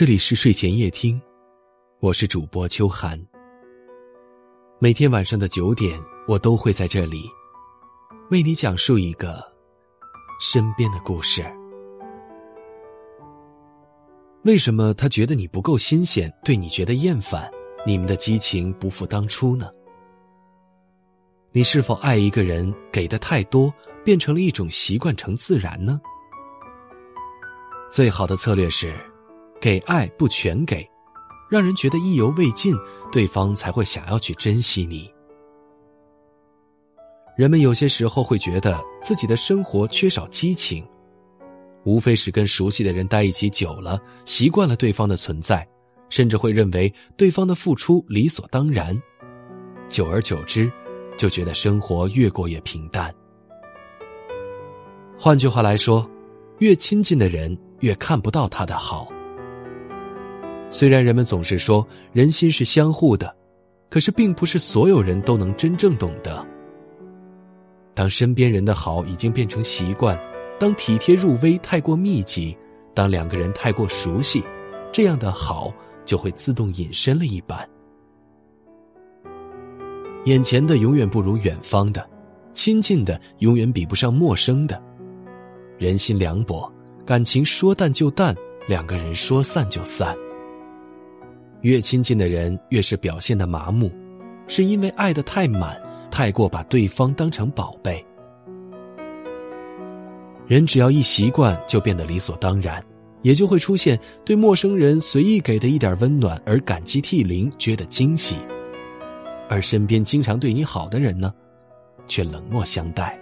这里是睡前夜听，我是主播秋寒。每天晚上的九点，我都会在这里为你讲述一个身边的故事。为什么他觉得你不够新鲜，对你觉得厌烦？你们的激情不复当初呢？你是否爱一个人给的太多，变成了一种习惯成自然呢？最好的策略是。给爱不全给，让人觉得意犹未尽，对方才会想要去珍惜你。人们有些时候会觉得自己的生活缺少激情，无非是跟熟悉的人待一起久了，习惯了对方的存在，甚至会认为对方的付出理所当然，久而久之，就觉得生活越过越平淡。换句话来说，越亲近的人，越看不到他的好。虽然人们总是说人心是相互的，可是并不是所有人都能真正懂得。当身边人的好已经变成习惯，当体贴入微太过密集，当两个人太过熟悉，这样的好就会自动隐身了一般。眼前的永远不如远方的，亲近的永远比不上陌生的。人心凉薄，感情说淡就淡，两个人说散就散。越亲近的人越是表现的麻木，是因为爱的太满，太过把对方当成宝贝。人只要一习惯，就变得理所当然，也就会出现对陌生人随意给的一点温暖而感激涕零，觉得惊喜；而身边经常对你好的人呢，却冷漠相待。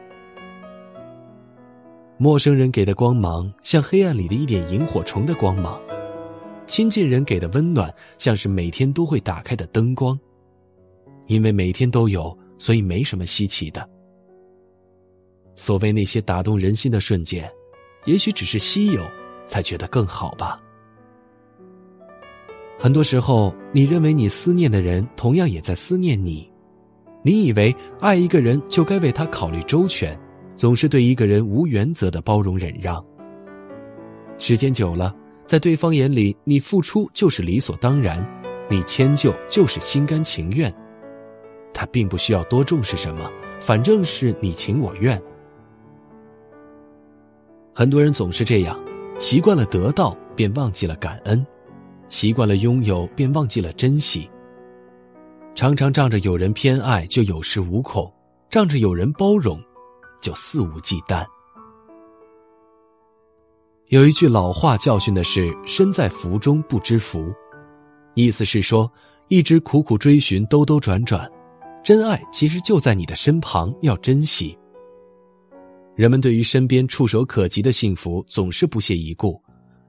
陌生人给的光芒，像黑暗里的一点萤火虫的光芒。亲近人给的温暖，像是每天都会打开的灯光，因为每天都有，所以没什么稀奇的。所谓那些打动人心的瞬间，也许只是稀有，才觉得更好吧。很多时候，你认为你思念的人，同样也在思念你。你以为爱一个人就该为他考虑周全，总是对一个人无原则的包容忍让。时间久了。在对方眼里，你付出就是理所当然，你迁就就是心甘情愿，他并不需要多重视什么，反正是你情我愿。很多人总是这样，习惯了得到，便忘记了感恩；习惯了拥有，便忘记了珍惜。常常仗着有人偏爱就有恃无恐，仗着有人包容就肆无忌惮。有一句老话教训的是“身在福中不知福”，意思是说，一直苦苦追寻、兜兜转转，真爱其实就在你的身旁，要珍惜。人们对于身边触手可及的幸福总是不屑一顾，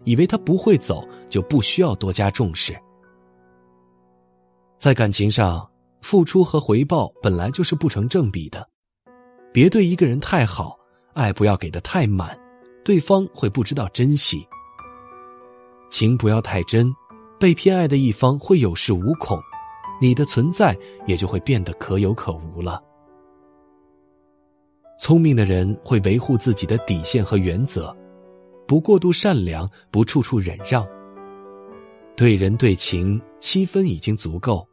以为他不会走，就不需要多加重视。在感情上，付出和回报本来就是不成正比的，别对一个人太好，爱不要给的太满。对方会不知道珍惜，情不要太真，被偏爱的一方会有恃无恐，你的存在也就会变得可有可无了。聪明的人会维护自己的底线和原则，不过度善良，不处处忍让。对人对情七分已经足够，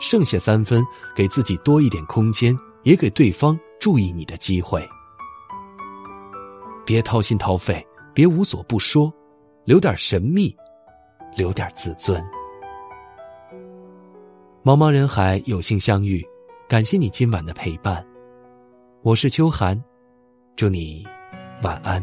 剩下三分给自己多一点空间，也给对方注意你的机会。别掏心掏肺，别无所不说，留点神秘，留点自尊。茫茫人海，有幸相遇，感谢你今晚的陪伴。我是秋寒，祝你晚安。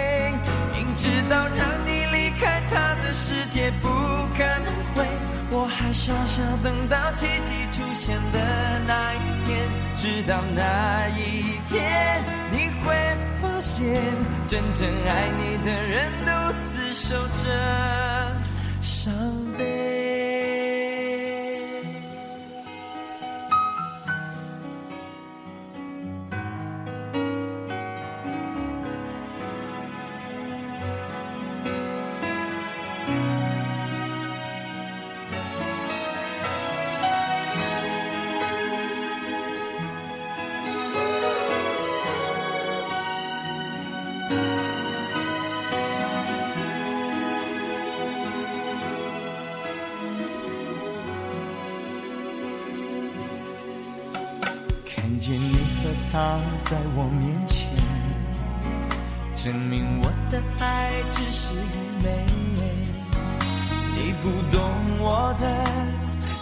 明知道让你离开他的世界不可能会，我还傻傻等到奇迹出现的那一天，直到那一天你会发现，真正爱你的人独自守着伤悲。在我面前，证明我的爱只是愚昧。你不懂我的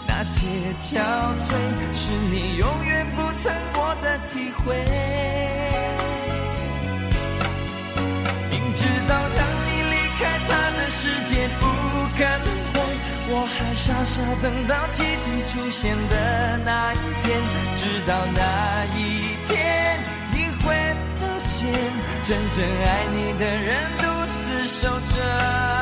那些憔悴，是你永远不曾过的体会。明知道让你离开他的世界不可能会，我还傻傻等到奇迹出现的那一天，直到那一天真正爱你的人独自守着。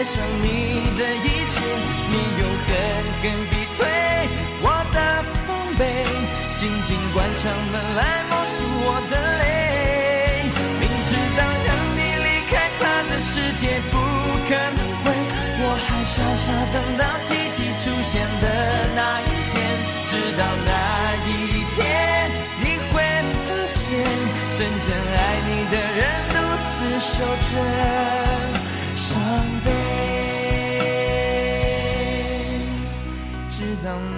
爱上你的一切？你又狠狠逼退我的防备，紧紧关上门来默数我的泪。明知道让你离开他的世界不可能会，我还傻傻等到奇迹出现的